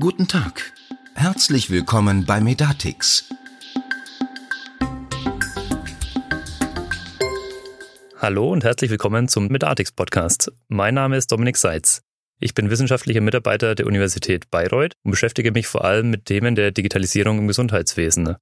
Guten Tag. Herzlich willkommen bei Medatix. Hallo und herzlich willkommen zum Medatix Podcast. Mein Name ist Dominik Seitz. Ich bin wissenschaftlicher Mitarbeiter der Universität Bayreuth und beschäftige mich vor allem mit Themen der Digitalisierung im Gesundheitswesen.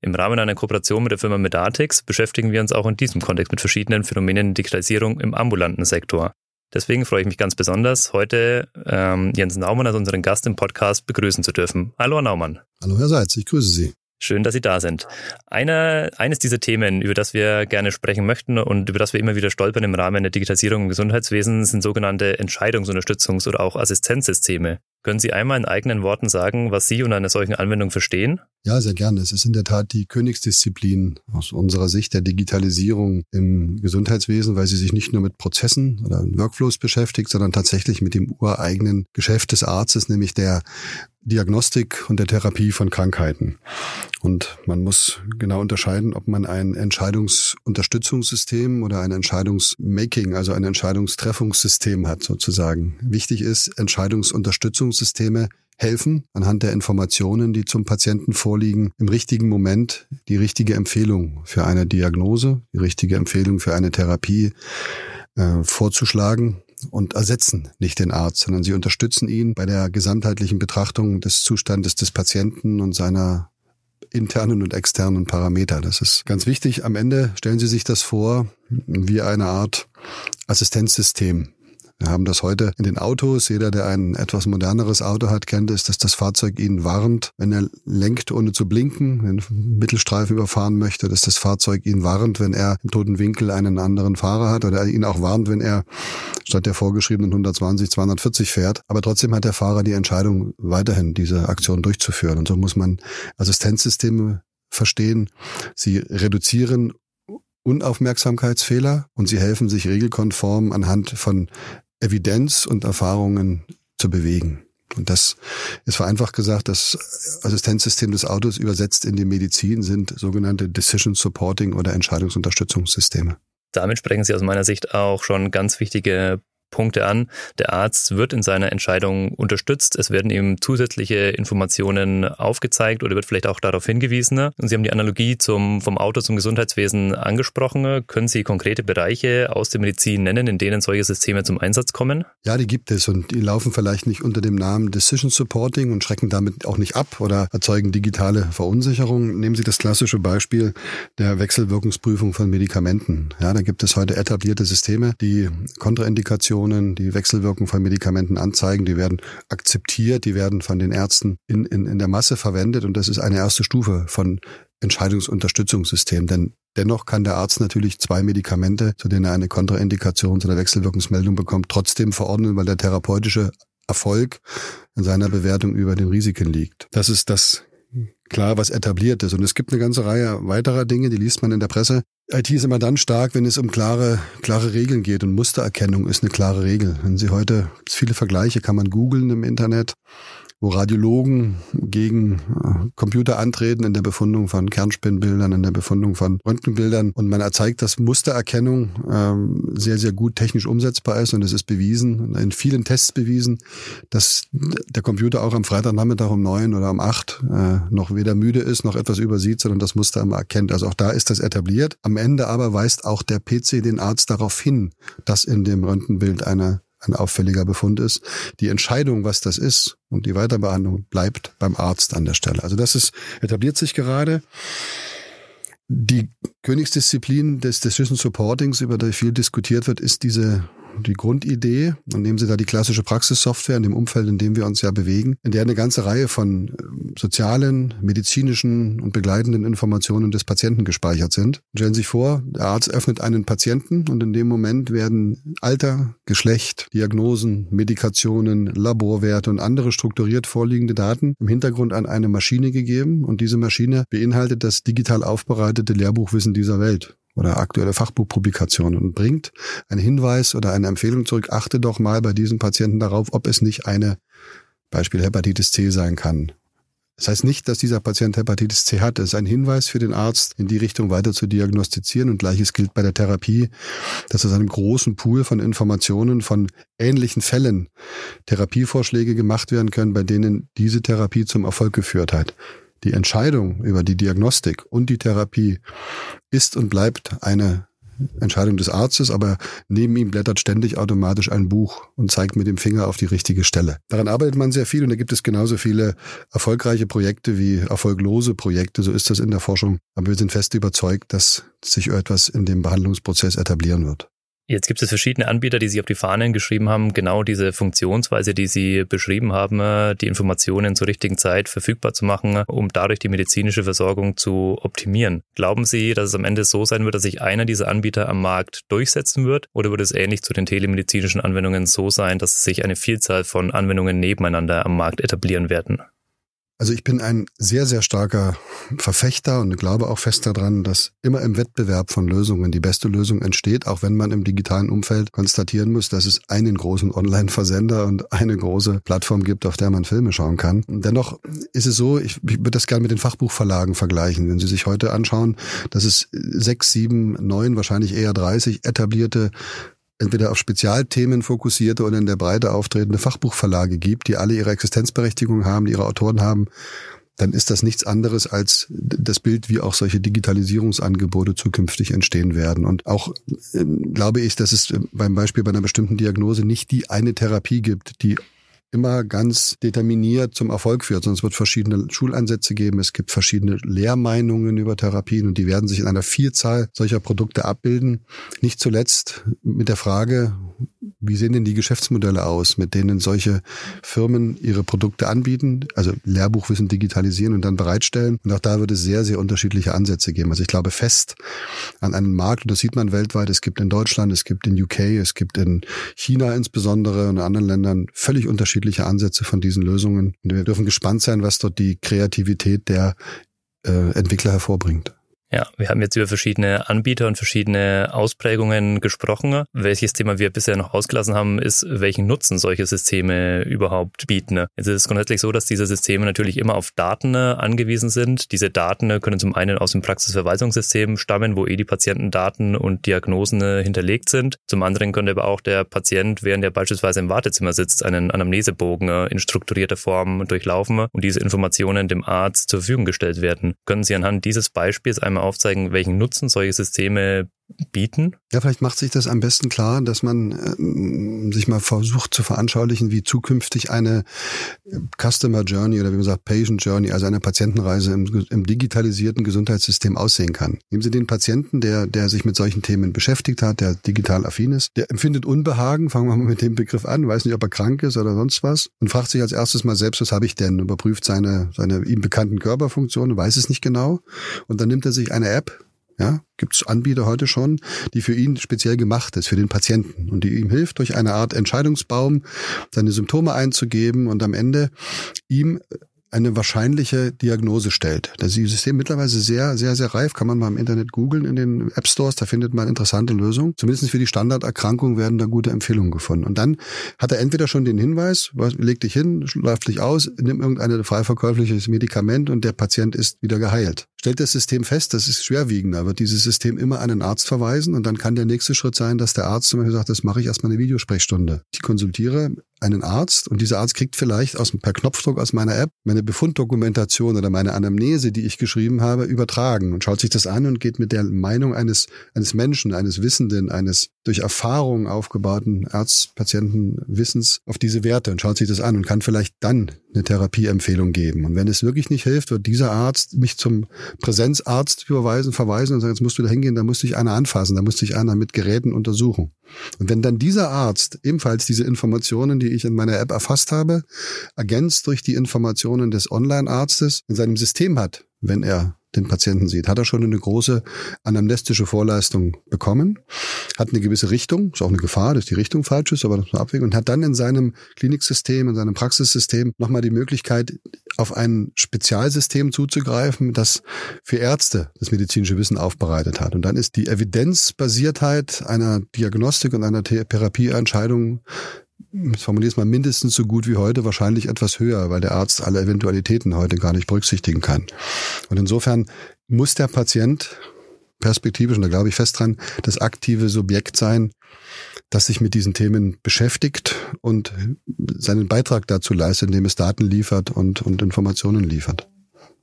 Im Rahmen einer Kooperation mit der Firma Medatix beschäftigen wir uns auch in diesem Kontext mit verschiedenen Phänomenen der Digitalisierung im ambulanten Sektor. Deswegen freue ich mich ganz besonders, heute ähm, Jens Naumann als unseren Gast im Podcast begrüßen zu dürfen. Hallo, Herr Naumann. Hallo, Herr Seitz, ich grüße Sie. Schön, dass Sie da sind. Eine, eines dieser Themen, über das wir gerne sprechen möchten und über das wir immer wieder stolpern im Rahmen der Digitalisierung im Gesundheitswesen, sind sogenannte Entscheidungsunterstützungs- oder auch Assistenzsysteme. Können Sie einmal in eigenen Worten sagen, was Sie unter einer solchen Anwendung verstehen? Ja, sehr gerne. Es ist in der Tat die Königsdisziplin aus unserer Sicht der Digitalisierung im Gesundheitswesen, weil sie sich nicht nur mit Prozessen oder Workflows beschäftigt, sondern tatsächlich mit dem ureigenen Geschäft des Arztes, nämlich der Diagnostik und der Therapie von Krankheiten. Und man muss genau unterscheiden, ob man ein Entscheidungsunterstützungssystem oder ein Entscheidungsmaking, also ein Entscheidungstreffungssystem hat sozusagen. Wichtig ist, Entscheidungsunterstützungssysteme helfen, anhand der Informationen, die zum Patienten vorliegen, im richtigen Moment die richtige Empfehlung für eine Diagnose, die richtige Empfehlung für eine Therapie äh, vorzuschlagen und ersetzen nicht den Arzt, sondern sie unterstützen ihn bei der gesamtheitlichen Betrachtung des Zustandes des Patienten und seiner internen und externen Parameter. Das ist ganz wichtig. Am Ende stellen Sie sich das vor wie eine Art Assistenzsystem, wir haben das heute in den Autos. Jeder, der ein etwas moderneres Auto hat, kennt es, dass das Fahrzeug ihn warnt, wenn er lenkt, ohne zu blinken, wenn Mittelstreifen überfahren möchte, dass das Fahrzeug ihn warnt, wenn er im toten Winkel einen anderen Fahrer hat oder ihn auch warnt, wenn er statt der vorgeschriebenen 120, 240 fährt. Aber trotzdem hat der Fahrer die Entscheidung, weiterhin diese Aktion durchzuführen. Und so muss man Assistenzsysteme verstehen. Sie reduzieren Unaufmerksamkeitsfehler und sie helfen sich regelkonform anhand von Evidenz und Erfahrungen zu bewegen. Und das ist vereinfacht gesagt, das Assistenzsystem des Autos übersetzt in die Medizin sind sogenannte Decision Supporting oder Entscheidungsunterstützungssysteme. Damit sprechen Sie aus meiner Sicht auch schon ganz wichtige Punkte an. Der Arzt wird in seiner Entscheidung unterstützt. Es werden ihm zusätzliche Informationen aufgezeigt oder wird vielleicht auch darauf hingewiesen. Und Sie haben die Analogie zum, vom Auto zum Gesundheitswesen angesprochen. Können Sie konkrete Bereiche aus der Medizin nennen, in denen solche Systeme zum Einsatz kommen? Ja, die gibt es und die laufen vielleicht nicht unter dem Namen Decision Supporting und schrecken damit auch nicht ab oder erzeugen digitale Verunsicherung. Nehmen Sie das klassische Beispiel der Wechselwirkungsprüfung von Medikamenten. Ja, da gibt es heute etablierte Systeme, die Kontraindikationen Nebenwirkungen, die Wechselwirkung von Medikamenten anzeigen, die werden akzeptiert, die werden von den Ärzten in, in, in der Masse verwendet und das ist eine erste Stufe von Entscheidungsunterstützungssystem. Denn dennoch kann der Arzt natürlich zwei Medikamente, zu denen er eine Kontraindikation oder Wechselwirkungsmeldung bekommt, trotzdem verordnen, weil der therapeutische Erfolg in seiner Bewertung über den Risiken liegt. Das ist das klar, was etabliert ist. Und es gibt eine ganze Reihe weiterer Dinge, die liest man in der Presse. IT ist immer dann stark, wenn es um klare, klare Regeln geht und Mustererkennung ist eine klare Regel. Wenn Sie heute, viele Vergleiche kann man googeln im Internet wo Radiologen gegen äh, Computer antreten in der Befundung von Kernspinnbildern, in der Befundung von Röntgenbildern. Und man erzeigt, dass Mustererkennung ähm, sehr, sehr gut technisch umsetzbar ist. Und es ist bewiesen, in vielen Tests bewiesen, dass der Computer auch am Freitagnachmittag um neun oder um acht äh, noch weder müde ist, noch etwas übersieht, sondern das Muster immer erkennt. Also auch da ist das etabliert. Am Ende aber weist auch der PC den Arzt darauf hin, dass in dem Röntgenbild eine ein auffälliger Befund ist. Die Entscheidung, was das ist und die Weiterbehandlung bleibt beim Arzt an der Stelle. Also das ist, etabliert sich gerade. Die Königsdisziplin des Decision Supportings, über die viel diskutiert wird, ist diese die Grundidee, und nehmen Sie da die klassische Praxissoftware in dem Umfeld, in dem wir uns ja bewegen, in der eine ganze Reihe von ähm, sozialen, medizinischen und begleitenden Informationen des Patienten gespeichert sind. Stellen Sie sich vor, der Arzt öffnet einen Patienten und in dem Moment werden Alter, Geschlecht, Diagnosen, Medikationen, Laborwerte und andere strukturiert vorliegende Daten im Hintergrund an eine Maschine gegeben und diese Maschine beinhaltet das digital aufbereitete Lehrbuchwissen dieser Welt oder aktuelle Fachbuchpublikationen und bringt einen Hinweis oder eine Empfehlung zurück, achte doch mal bei diesen Patienten darauf, ob es nicht eine Beispiel Hepatitis C sein kann. Das heißt nicht, dass dieser Patient Hepatitis C hat. Das ist ein Hinweis für den Arzt, in die Richtung weiter zu diagnostizieren. Und gleiches gilt bei der Therapie, dass aus einem großen Pool von Informationen von ähnlichen Fällen Therapievorschläge gemacht werden können, bei denen diese Therapie zum Erfolg geführt hat. Die Entscheidung über die Diagnostik und die Therapie ist und bleibt eine Entscheidung des Arztes, aber neben ihm blättert ständig automatisch ein Buch und zeigt mit dem Finger auf die richtige Stelle. Daran arbeitet man sehr viel und da gibt es genauso viele erfolgreiche Projekte wie erfolglose Projekte. So ist das in der Forschung. Aber wir sind fest überzeugt, dass sich etwas in dem Behandlungsprozess etablieren wird. Jetzt gibt es verschiedene Anbieter, die sich auf die Fahnen geschrieben haben, genau diese Funktionsweise, die Sie beschrieben haben, die Informationen zur richtigen Zeit verfügbar zu machen, um dadurch die medizinische Versorgung zu optimieren. Glauben Sie, dass es am Ende so sein wird, dass sich einer dieser Anbieter am Markt durchsetzen wird? Oder wird es ähnlich zu den telemedizinischen Anwendungen so sein, dass sich eine Vielzahl von Anwendungen nebeneinander am Markt etablieren werden? Also ich bin ein sehr, sehr starker Verfechter und glaube auch fest daran, dass immer im Wettbewerb von Lösungen die beste Lösung entsteht, auch wenn man im digitalen Umfeld konstatieren muss, dass es einen großen Online-Versender und eine große Plattform gibt, auf der man Filme schauen kann. Dennoch ist es so, ich, ich würde das gerne mit den Fachbuchverlagen vergleichen. Wenn Sie sich heute anschauen, dass es sechs, sieben, neun, wahrscheinlich eher 30 etablierte entweder auf Spezialthemen fokussierte oder in der Breite auftretende Fachbuchverlage gibt, die alle ihre Existenzberechtigung haben, die ihre Autoren haben, dann ist das nichts anderes als das Bild, wie auch solche Digitalisierungsangebote zukünftig entstehen werden. Und auch äh, glaube ich, dass es beim Beispiel bei einer bestimmten Diagnose nicht die eine Therapie gibt, die immer ganz determiniert zum Erfolg führt, es wird verschiedene Schulansätze geben, es gibt verschiedene Lehrmeinungen über Therapien und die werden sich in einer Vielzahl solcher Produkte abbilden. Nicht zuletzt mit der Frage, wie sehen denn die Geschäftsmodelle aus, mit denen solche Firmen ihre Produkte anbieten, also Lehrbuchwissen digitalisieren und dann bereitstellen. Und auch da wird es sehr, sehr unterschiedliche Ansätze geben. Also ich glaube fest an einen Markt, und das sieht man weltweit, es gibt in Deutschland, es gibt in UK, es gibt in China insbesondere und in anderen Ländern völlig unterschiedliche Ansätze von diesen Lösungen. Wir dürfen gespannt sein, was dort die Kreativität der äh, Entwickler hervorbringt. Ja, wir haben jetzt über verschiedene Anbieter und verschiedene Ausprägungen gesprochen. Welches Thema wir bisher noch ausgelassen haben, ist, welchen Nutzen solche Systeme überhaupt bieten. Es ist grundsätzlich so, dass diese Systeme natürlich immer auf Daten angewiesen sind. Diese Daten können zum einen aus dem Praxisverwaltungssystem stammen, wo eh die Patientendaten und Diagnosen hinterlegt sind. Zum anderen könnte aber auch der Patient, während er beispielsweise im Wartezimmer sitzt, einen Anamnesebogen in strukturierter Form durchlaufen und diese Informationen dem Arzt zur Verfügung gestellt werden. Können Sie anhand dieses Beispiels einmal aufzeigen, welchen Nutzen solche Systeme bieten? Ja, vielleicht macht sich das am besten klar, dass man äh, sich mal versucht zu veranschaulichen, wie zukünftig eine äh, Customer Journey oder wie man sagt Patient Journey, also eine Patientenreise im, im digitalisierten Gesundheitssystem aussehen kann. Nehmen Sie den Patienten, der, der sich mit solchen Themen beschäftigt hat, der digital affin ist, der empfindet Unbehagen, fangen wir mal mit dem Begriff an, weiß nicht, ob er krank ist oder sonst was und fragt sich als erstes mal selbst, was habe ich denn? Überprüft seine, seine ihm bekannten Körperfunktionen, weiß es nicht genau und dann nimmt er sich eine App, ja, gibt es Anbieter heute schon, die für ihn speziell gemacht ist, für den Patienten und die ihm hilft, durch eine Art Entscheidungsbaum seine Symptome einzugeben und am Ende ihm eine wahrscheinliche Diagnose stellt. Das System mittlerweile sehr, sehr, sehr reif. Kann man mal im Internet googeln in den App Stores. Da findet man interessante Lösungen. Zumindest für die Standarderkrankung werden da gute Empfehlungen gefunden. Und dann hat er entweder schon den Hinweis, leg dich hin, läuft dich aus, nimm irgendein frei verkäufliches Medikament und der Patient ist wieder geheilt. Stellt das System fest, das ist schwerwiegender, wird dieses System immer einen Arzt verweisen und dann kann der nächste Schritt sein, dass der Arzt zum Beispiel sagt, das mache ich erstmal eine Videosprechstunde. Ich konsultiere einen Arzt und dieser Arzt kriegt vielleicht aus, per Knopfdruck aus meiner App meine Befunddokumentation oder meine Anamnese, die ich geschrieben habe, übertragen und schaut sich das an und geht mit der Meinung eines, eines Menschen, eines Wissenden, eines durch Erfahrung aufgebauten Arzt-Patienten-Wissens auf diese Werte und schaut sich das an und kann vielleicht dann eine Therapieempfehlung geben. Und wenn es wirklich nicht hilft, wird dieser Arzt mich zum Präsenzarzt überweisen, verweisen und sagen, jetzt musst du da hingehen, da muss dich einer anfassen, da muss dich einer mit Geräten untersuchen. Und wenn dann dieser Arzt ebenfalls diese Informationen, die ich in meiner App erfasst habe, ergänzt durch die Informationen des Online-Arztes in seinem System hat, wenn er den Patienten sieht, hat er schon eine große anamnestische Vorleistung bekommen, hat eine gewisse Richtung, ist auch eine Gefahr, dass die Richtung falsch ist, aber das muss abwägen und hat dann in seinem Kliniksystem, in seinem Praxissystem nochmal die Möglichkeit, auf ein Spezialsystem zuzugreifen, das für Ärzte das medizinische Wissen aufbereitet hat. Und dann ist die Evidenzbasiertheit einer Diagnostik und einer Therapieentscheidung ich formuliere es mal, mindestens so gut wie heute, wahrscheinlich etwas höher, weil der Arzt alle Eventualitäten heute gar nicht berücksichtigen kann. Und insofern muss der Patient perspektivisch, und da glaube ich fest dran, das aktive Subjekt sein, das sich mit diesen Themen beschäftigt und seinen Beitrag dazu leistet, indem es Daten liefert und, und Informationen liefert.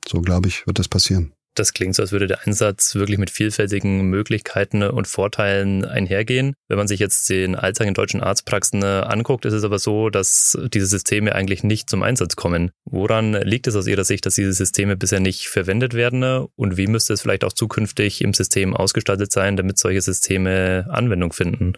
So glaube ich, wird das passieren. Das klingt so, als würde der Einsatz wirklich mit vielfältigen Möglichkeiten und Vorteilen einhergehen. Wenn man sich jetzt den Alltag in deutschen Arztpraxen anguckt, ist es aber so, dass diese Systeme eigentlich nicht zum Einsatz kommen. Woran liegt es aus Ihrer Sicht, dass diese Systeme bisher nicht verwendet werden? Und wie müsste es vielleicht auch zukünftig im System ausgestaltet sein, damit solche Systeme Anwendung finden?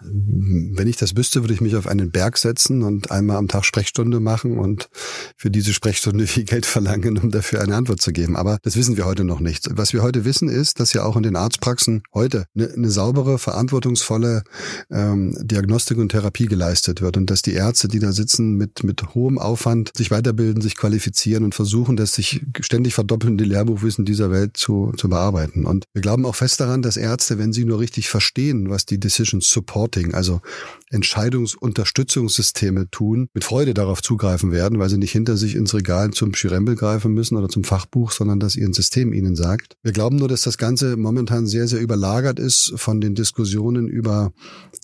Wenn ich das wüsste, würde ich mich auf einen Berg setzen und einmal am Tag Sprechstunde machen und für diese Sprechstunde viel Geld verlangen, um dafür eine Antwort zu geben. Aber das wissen wir heute noch nicht. Was wir heute wissen, ist, dass ja auch in den Arztpraxen heute eine, eine saubere, verantwortungsvolle ähm, Diagnostik und Therapie geleistet wird und dass die Ärzte, die da sitzen, mit, mit hohem Aufwand sich weiterbilden, sich qualifizieren und versuchen, das sich ständig verdoppelnde Lehrbuchwissen dieser Welt zu, zu bearbeiten. Und wir glauben auch fest daran, dass Ärzte, wenn sie nur richtig verstehen, was die Decision Support Reporting, also Entscheidungsunterstützungssysteme tun, mit Freude darauf zugreifen werden, weil sie nicht hinter sich ins Regal zum Schirembel greifen müssen oder zum Fachbuch, sondern dass ihr System ihnen sagt. Wir glauben nur, dass das Ganze momentan sehr, sehr überlagert ist von den Diskussionen über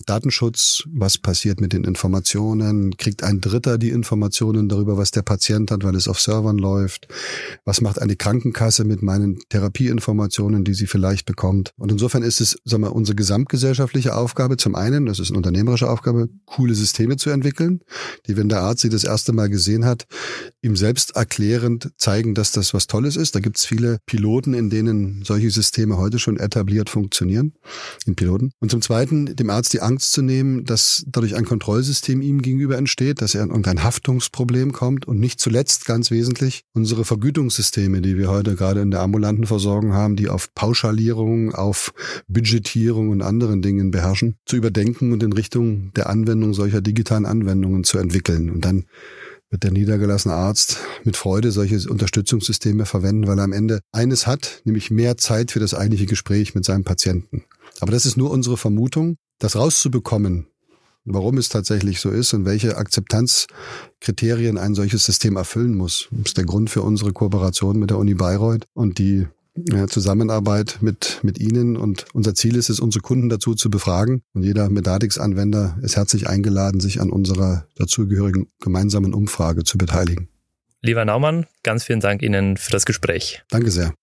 Datenschutz, was passiert mit den Informationen, kriegt ein Dritter die Informationen darüber, was der Patient hat, weil es auf Servern läuft, was macht eine Krankenkasse mit meinen Therapieinformationen, die sie vielleicht bekommt. Und insofern ist es, sagen wir, unsere gesamtgesellschaftliche Aufgabe, zum einen, das ist eine unternehmerische Aufgabe, coole Systeme zu entwickeln, die, wenn der Arzt sie das erste Mal gesehen hat, ihm selbst erklärend zeigen, dass das was Tolles ist. Da gibt es viele Piloten, in denen solche Systeme heute schon etabliert funktionieren, in Piloten. Und zum Zweiten, dem Arzt die Angst zu nehmen, dass dadurch ein Kontrollsystem ihm gegenüber entsteht, dass er in irgendein Haftungsproblem kommt und nicht zuletzt ganz wesentlich unsere Vergütungssysteme, die wir heute gerade in der ambulanten Versorgung haben, die auf Pauschalierung, auf Budgetierung und anderen Dingen beherrschen, zu überdenken und in Richtung der Anwendung solcher digitalen Anwendungen zu entwickeln. Und dann wird der niedergelassene Arzt mit Freude solche Unterstützungssysteme verwenden, weil er am Ende eines hat, nämlich mehr Zeit für das eigentliche Gespräch mit seinem Patienten. Aber das ist nur unsere Vermutung, das rauszubekommen, warum es tatsächlich so ist und welche Akzeptanzkriterien ein solches System erfüllen muss. Das ist der Grund für unsere Kooperation mit der Uni Bayreuth und die Zusammenarbeit mit, mit Ihnen. Und unser Ziel ist es, unsere Kunden dazu zu befragen. Und jeder Medatix-Anwender ist herzlich eingeladen, sich an unserer dazugehörigen gemeinsamen Umfrage zu beteiligen. Lieber Naumann, ganz vielen Dank Ihnen für das Gespräch. Danke sehr.